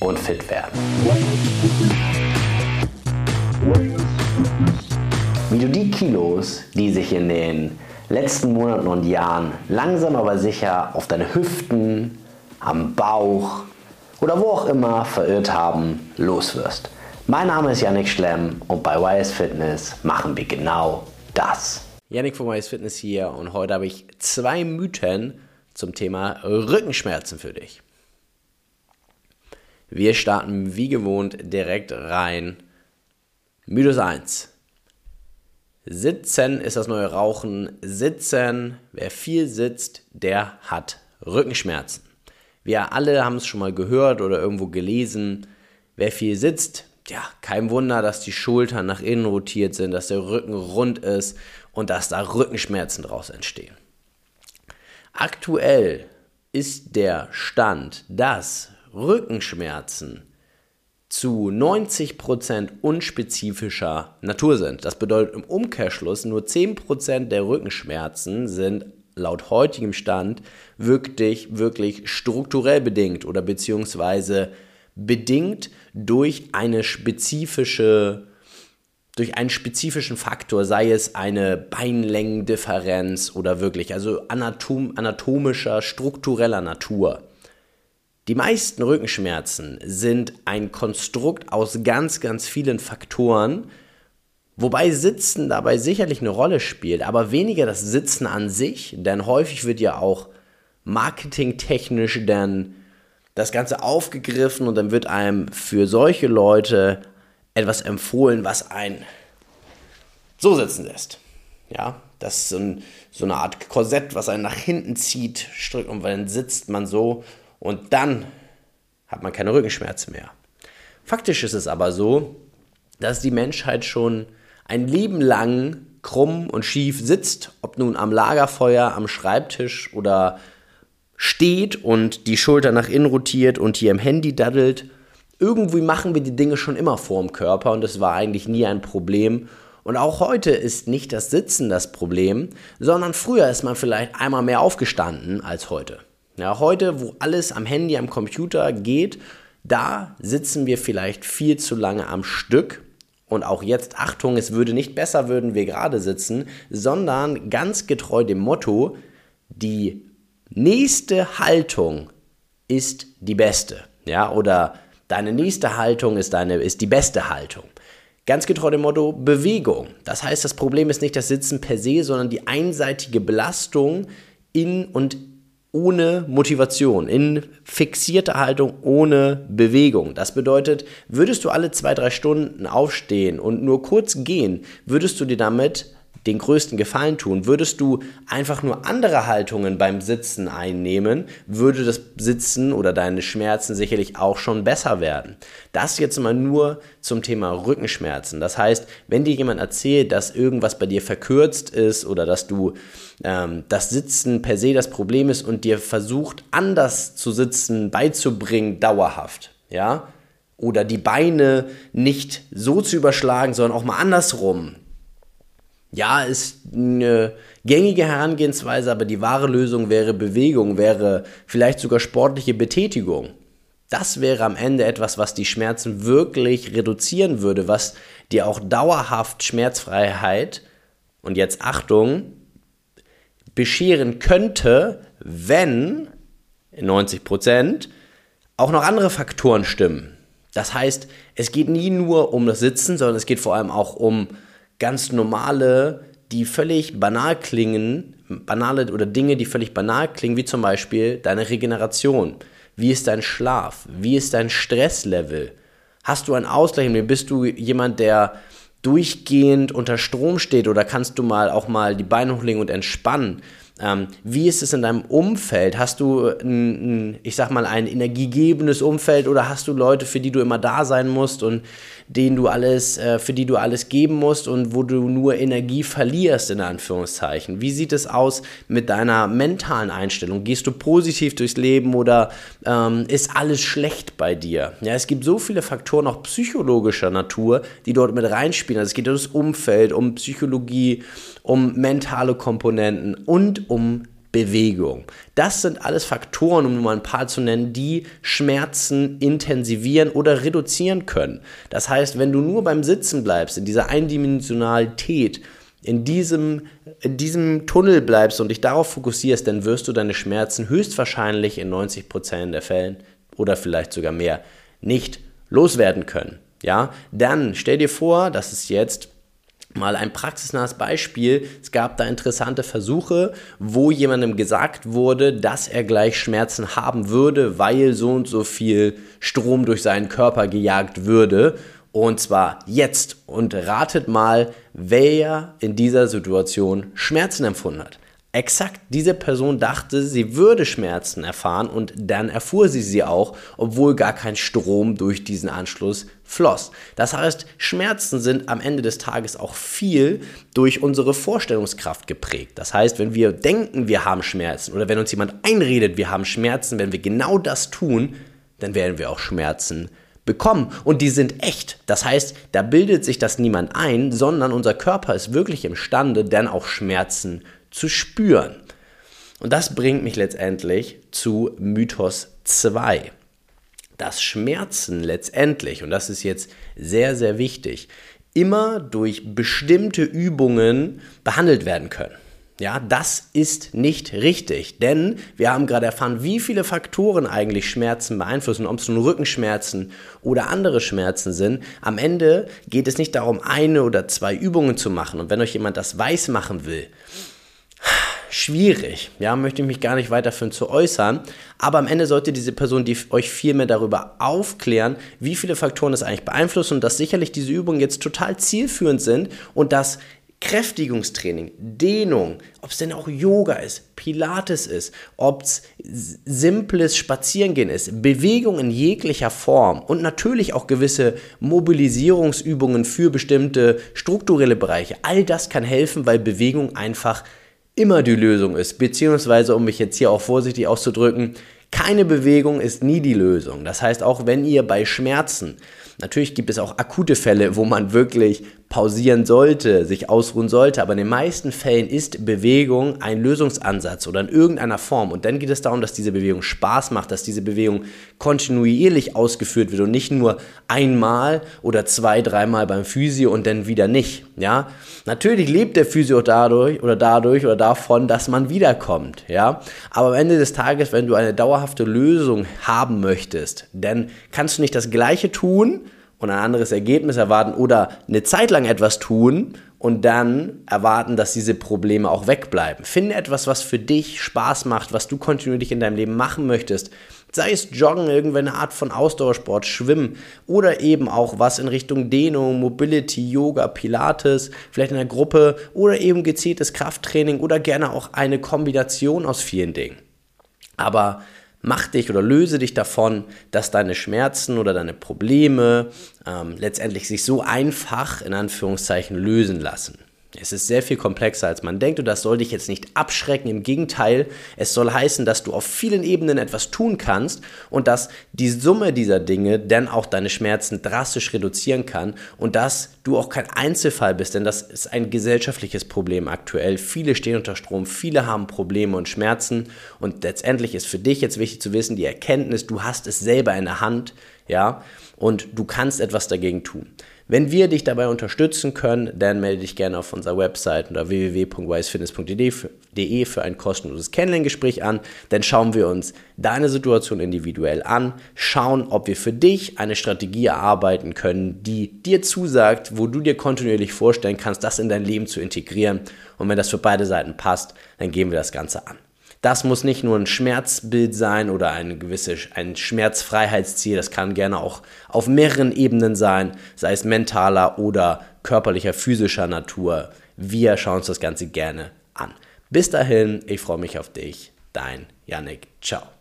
und fit werden. Wie du die Kilos, die sich in den letzten Monaten und Jahren langsam aber sicher auf deine Hüften, am Bauch oder wo auch immer verirrt haben, loswirst. Mein Name ist Yannick Schlemm und bei YS Fitness machen wir genau das. Yannick von YS Fitness hier und heute habe ich zwei Mythen zum Thema Rückenschmerzen für dich. Wir starten wie gewohnt direkt rein. Mythos 1. Sitzen ist das neue Rauchen. Sitzen, wer viel sitzt, der hat Rückenschmerzen. Wir alle haben es schon mal gehört oder irgendwo gelesen. Wer viel sitzt, ja, kein Wunder, dass die Schultern nach innen rotiert sind, dass der Rücken rund ist und dass da Rückenschmerzen draus entstehen. Aktuell ist der Stand, dass Rückenschmerzen zu 90% unspezifischer Natur sind. Das bedeutet im Umkehrschluss, nur 10% der Rückenschmerzen sind laut heutigem Stand wirklich, wirklich strukturell bedingt oder beziehungsweise bedingt durch eine spezifische durch einen spezifischen Faktor, sei es eine Beinlängendifferenz oder wirklich, also anatom, anatomischer, struktureller Natur. Die meisten Rückenschmerzen sind ein Konstrukt aus ganz, ganz vielen Faktoren, wobei Sitzen dabei sicherlich eine Rolle spielt, aber weniger das Sitzen an sich, denn häufig wird ja auch marketingtechnisch dann das Ganze aufgegriffen und dann wird einem für solche Leute etwas empfohlen, was ein so sitzen lässt. Ja, das ist so, so eine Art Korsett, was einen nach hinten zieht, und dann sitzt man so und dann hat man keine Rückenschmerzen mehr. Faktisch ist es aber so, dass die Menschheit schon ein Leben lang krumm und schief sitzt, ob nun am Lagerfeuer, am Schreibtisch oder steht und die Schulter nach innen rotiert und hier im Handy daddelt. Irgendwie machen wir die Dinge schon immer vor dem Körper und es war eigentlich nie ein Problem. Und auch heute ist nicht das Sitzen das Problem, sondern früher ist man vielleicht einmal mehr aufgestanden als heute. Ja, heute, wo alles am Handy, am Computer geht, da sitzen wir vielleicht viel zu lange am Stück. Und auch jetzt, Achtung, es würde nicht besser, würden wir gerade sitzen, sondern ganz getreu dem Motto, die nächste Haltung ist die beste. Ja, oder deine nächste Haltung ist, deine, ist die beste Haltung. Ganz getreu dem Motto Bewegung. Das heißt, das Problem ist nicht das Sitzen per se, sondern die einseitige Belastung in und ohne Motivation, in fixierter Haltung ohne Bewegung. Das bedeutet, würdest du alle zwei, drei Stunden aufstehen und nur kurz gehen, würdest du dir damit den größten Gefallen tun. Würdest du einfach nur andere Haltungen beim Sitzen einnehmen, würde das Sitzen oder deine Schmerzen sicherlich auch schon besser werden. Das jetzt mal nur zum Thema Rückenschmerzen. Das heißt, wenn dir jemand erzählt, dass irgendwas bei dir verkürzt ist oder dass du ähm, das Sitzen per se das Problem ist und dir versucht, anders zu sitzen beizubringen, dauerhaft, ja, oder die Beine nicht so zu überschlagen, sondern auch mal andersrum, ja, ist eine gängige Herangehensweise, aber die wahre Lösung wäre Bewegung, wäre vielleicht sogar sportliche Betätigung. Das wäre am Ende etwas, was die Schmerzen wirklich reduzieren würde, was dir auch dauerhaft Schmerzfreiheit und jetzt Achtung bescheren könnte, wenn 90 Prozent auch noch andere Faktoren stimmen. Das heißt, es geht nie nur um das Sitzen, sondern es geht vor allem auch um ganz normale, die völlig banal klingen, banale oder Dinge, die völlig banal klingen, wie zum Beispiel deine Regeneration. Wie ist dein Schlaf? Wie ist dein Stresslevel? Hast du einen Ausgleich? Bist du jemand, der durchgehend unter Strom steht oder kannst du mal auch mal die Beine hochlegen und entspannen? Ähm, wie ist es in deinem Umfeld? Hast du, ein, ein, ich sag mal, ein energiegebendes Umfeld oder hast du Leute, für die du immer da sein musst und denen du alles, äh, für die du alles geben musst und wo du nur Energie verlierst, in Anführungszeichen? Wie sieht es aus mit deiner mentalen Einstellung? Gehst du positiv durchs Leben oder ähm, ist alles schlecht bei dir? Ja, es gibt so viele Faktoren, auch psychologischer Natur, die dort mit reinspielen. Also es geht um das Umfeld, um Psychologie, um mentale Komponenten um Bewegung. Das sind alles Faktoren, um nur mal ein paar zu nennen, die Schmerzen intensivieren oder reduzieren können. Das heißt, wenn du nur beim Sitzen bleibst, in dieser Eindimensionalität, in diesem, in diesem Tunnel bleibst und dich darauf fokussierst, dann wirst du deine Schmerzen höchstwahrscheinlich in 90% der Fällen oder vielleicht sogar mehr nicht loswerden können. Ja, dann stell dir vor, das ist jetzt mal ein praxisnahes Beispiel. Es gab da interessante Versuche, wo jemandem gesagt wurde, dass er gleich Schmerzen haben würde, weil so und so viel Strom durch seinen Körper gejagt würde. Und zwar jetzt. Und ratet mal, wer in dieser Situation Schmerzen empfunden hat. Exakt diese Person dachte, sie würde Schmerzen erfahren und dann erfuhr sie sie auch, obwohl gar kein Strom durch diesen Anschluss floss. Das heißt, Schmerzen sind am Ende des Tages auch viel durch unsere Vorstellungskraft geprägt. Das heißt, wenn wir denken, wir haben Schmerzen oder wenn uns jemand einredet, wir haben Schmerzen, wenn wir genau das tun, dann werden wir auch Schmerzen bekommen und die sind echt. Das heißt, da bildet sich das niemand ein, sondern unser Körper ist wirklich imstande, dann auch Schmerzen zu spüren. Und das bringt mich letztendlich zu Mythos 2. Dass Schmerzen letztendlich, und das ist jetzt sehr, sehr wichtig, immer durch bestimmte Übungen behandelt werden können. Ja, das ist nicht richtig, denn wir haben gerade erfahren, wie viele Faktoren eigentlich Schmerzen beeinflussen, ob es nun Rückenschmerzen oder andere Schmerzen sind. Am Ende geht es nicht darum, eine oder zwei Übungen zu machen. Und wenn euch jemand das weiß machen will, schwierig. Ja, möchte ich mich gar nicht weiterführen zu äußern. Aber am Ende sollte diese Person die euch viel mehr darüber aufklären, wie viele Faktoren es eigentlich beeinflussen und dass sicherlich diese Übungen jetzt total zielführend sind und dass Kräftigungstraining, Dehnung, ob es denn auch Yoga ist, Pilates ist, ob es simples Spazierengehen ist, Bewegung in jeglicher Form und natürlich auch gewisse Mobilisierungsübungen für bestimmte strukturelle Bereiche. All das kann helfen, weil Bewegung einfach immer die Lösung ist, beziehungsweise um mich jetzt hier auch vorsichtig auszudrücken, keine Bewegung ist nie die Lösung. Das heißt, auch wenn ihr bei Schmerzen Natürlich gibt es auch akute Fälle, wo man wirklich pausieren sollte, sich ausruhen sollte, aber in den meisten Fällen ist Bewegung ein Lösungsansatz oder in irgendeiner Form. Und dann geht es darum, dass diese Bewegung Spaß macht, dass diese Bewegung kontinuierlich ausgeführt wird und nicht nur einmal oder zwei, dreimal beim Physio und dann wieder nicht. Ja, natürlich lebt der Physio dadurch oder dadurch oder davon, dass man wiederkommt. Ja, aber am Ende des Tages, wenn du eine dauerhafte Lösung haben möchtest, dann kannst du nicht das Gleiche tun und ein anderes Ergebnis erwarten oder eine Zeit lang etwas tun und dann erwarten, dass diese Probleme auch wegbleiben. Finde etwas, was für dich Spaß macht, was du kontinuierlich in deinem Leben machen möchtest. Sei es Joggen, irgendeine Art von Ausdauersport, Schwimmen oder eben auch was in Richtung Dehnung, Mobility, Yoga, Pilates, vielleicht in einer Gruppe oder eben gezieltes Krafttraining oder gerne auch eine Kombination aus vielen Dingen. Aber mach dich oder löse dich davon, dass deine Schmerzen oder deine Probleme ähm, letztendlich sich so einfach in Anführungszeichen lösen lassen. Es ist sehr viel komplexer, als man denkt und das soll dich jetzt nicht abschrecken. Im Gegenteil, es soll heißen, dass du auf vielen Ebenen etwas tun kannst und dass die Summe dieser Dinge dann auch deine Schmerzen drastisch reduzieren kann und dass du auch kein Einzelfall bist, denn das ist ein gesellschaftliches Problem aktuell. Viele stehen unter Strom, viele haben Probleme und Schmerzen und letztendlich ist für dich jetzt wichtig zu wissen, die Erkenntnis, du hast es selber in der Hand, ja, und du kannst etwas dagegen tun. Wenn wir dich dabei unterstützen können, dann melde dich gerne auf unserer Website unter www.wisefitness.de für ein kostenloses Kennenlerngespräch an. Dann schauen wir uns deine Situation individuell an, schauen, ob wir für dich eine Strategie erarbeiten können, die dir zusagt, wo du dir kontinuierlich vorstellen kannst, das in dein Leben zu integrieren. Und wenn das für beide Seiten passt, dann gehen wir das Ganze an. Das muss nicht nur ein Schmerzbild sein oder ein gewisses ein Schmerzfreiheitsziel, das kann gerne auch auf mehreren Ebenen sein, sei es mentaler oder körperlicher, physischer Natur. Wir schauen uns das Ganze gerne an. Bis dahin, ich freue mich auf dich. Dein Yannick. Ciao.